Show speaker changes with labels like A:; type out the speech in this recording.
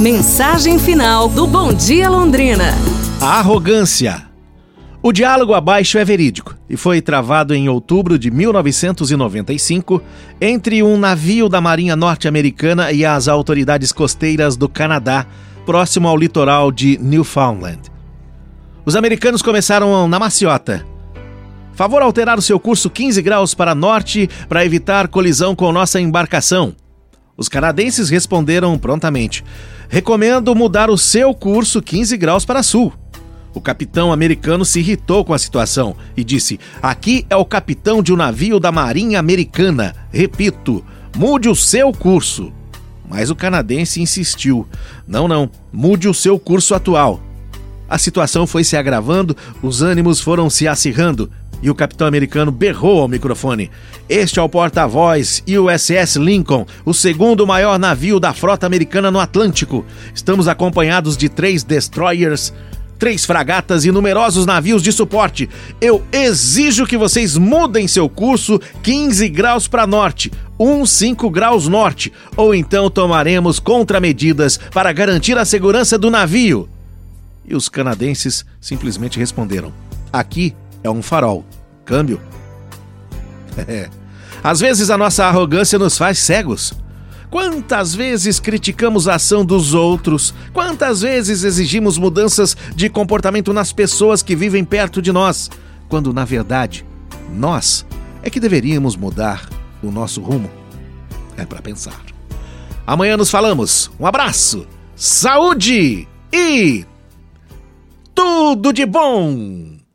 A: Mensagem final do Bom Dia Londrina.
B: A arrogância. O diálogo abaixo é verídico e foi travado em outubro de 1995 entre um navio da Marinha Norte-Americana e as autoridades costeiras do Canadá, próximo ao litoral de Newfoundland. Os americanos começaram na maciota. Favor alterar o seu curso 15 graus para norte para evitar colisão com nossa embarcação. Os canadenses responderam prontamente: Recomendo mudar o seu curso 15 graus para sul. O capitão americano se irritou com a situação e disse: Aqui é o capitão de um navio da Marinha Americana. Repito, mude o seu curso. Mas o canadense insistiu: Não, não, mude o seu curso atual. A situação foi se agravando, os ânimos foram se acirrando e o capitão americano berrou ao microfone: Este é o porta-voz USS Lincoln, o segundo maior navio da frota americana no Atlântico. Estamos acompanhados de três destroyers, três fragatas e numerosos navios de suporte. Eu exijo que vocês mudem seu curso 15 graus para norte, 15 graus norte, ou então tomaremos contramedidas para garantir a segurança do navio. E os canadenses simplesmente responderam: Aqui é um farol. Câmbio. É. Às vezes a nossa arrogância nos faz cegos. Quantas vezes criticamos a ação dos outros? Quantas vezes exigimos mudanças de comportamento nas pessoas que vivem perto de nós? Quando, na verdade, nós é que deveríamos mudar o nosso rumo. É para pensar. Amanhã nos falamos. Um abraço, saúde e tudo de bom!